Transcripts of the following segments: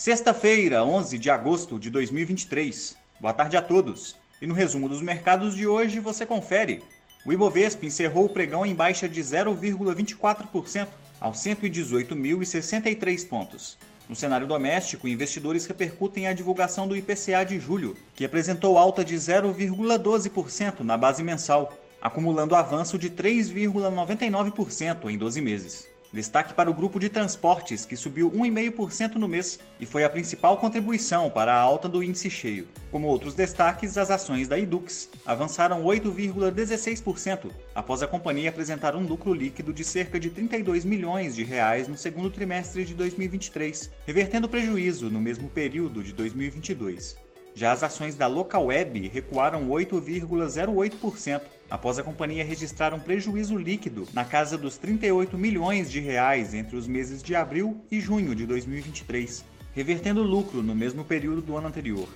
Sexta-feira, 11 de agosto de 2023. Boa tarde a todos. E no resumo dos mercados de hoje você confere. O Ibovespa encerrou o pregão em baixa de 0,24% aos 118.063 pontos. No cenário doméstico, investidores repercutem a divulgação do IPCA de julho, que apresentou alta de 0,12% na base mensal, acumulando avanço de 3,99% em 12 meses. Destaque para o grupo de transportes, que subiu 1,5% no mês e foi a principal contribuição para a alta do índice cheio. Como outros destaques, as ações da Edux avançaram 8,16% após a companhia apresentar um lucro líquido de cerca de 32 milhões de reais no segundo trimestre de 2023, revertendo prejuízo no mesmo período de 2022. Já as ações da Localweb recuaram 8,08% após a companhia registrar um prejuízo líquido na casa dos 38 milhões de reais entre os meses de abril e junho de 2023, revertendo lucro no mesmo período do ano anterior.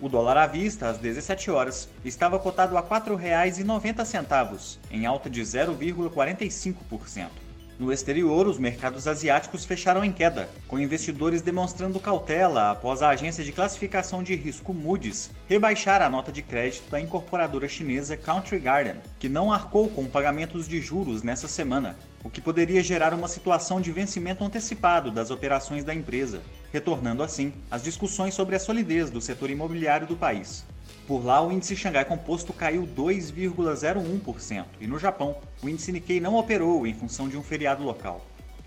O dólar à vista, às 17 horas, estava cotado a R$ 4,90, em alta de 0,45%. No exterior, os mercados asiáticos fecharam em queda, com investidores demonstrando cautela após a agência de classificação de risco Moody's rebaixar a nota de crédito da incorporadora chinesa Country Garden, que não arcou com pagamentos de juros nessa semana, o que poderia gerar uma situação de vencimento antecipado das operações da empresa, retornando assim as discussões sobre a solidez do setor imobiliário do país. Por lá, o índice Xangai Composto caiu 2,01% e no Japão, o índice Nikkei não operou em função de um feriado local.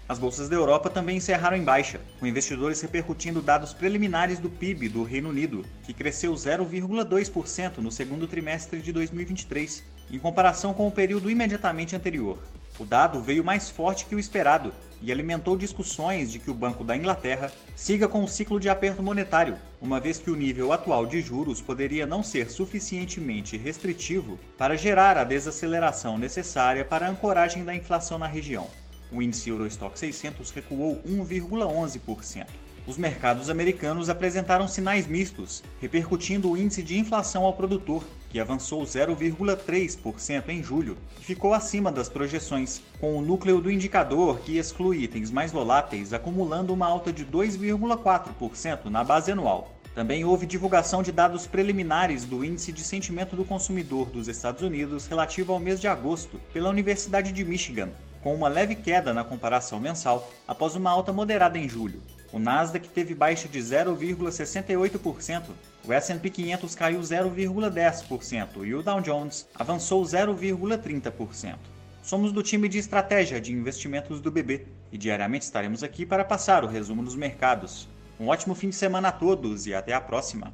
As bolsas da Europa também encerraram em baixa, com investidores repercutindo dados preliminares do PIB do Reino Unido, que cresceu 0,2% no segundo trimestre de 2023, em comparação com o período imediatamente anterior. O dado veio mais forte que o esperado e alimentou discussões de que o Banco da Inglaterra siga com o ciclo de aperto monetário, uma vez que o nível atual de juros poderia não ser suficientemente restritivo para gerar a desaceleração necessária para a ancoragem da inflação na região. O índice Eurostock 600 recuou 1,11%. Os mercados americanos apresentaram sinais mistos, repercutindo o índice de inflação ao produtor, que avançou 0,3% em julho e ficou acima das projeções, com o núcleo do indicador que exclui itens mais voláteis acumulando uma alta de 2,4% na base anual. Também houve divulgação de dados preliminares do Índice de Sentimento do Consumidor dos Estados Unidos relativo ao mês de agosto pela Universidade de Michigan, com uma leve queda na comparação mensal após uma alta moderada em julho. O Nasdaq teve baixa de 0,68%, o S&P 500 caiu 0,10% e o Dow Jones avançou 0,30%. Somos do time de estratégia de investimentos do BB e diariamente estaremos aqui para passar o resumo dos mercados. Um ótimo fim de semana a todos e até a próxima!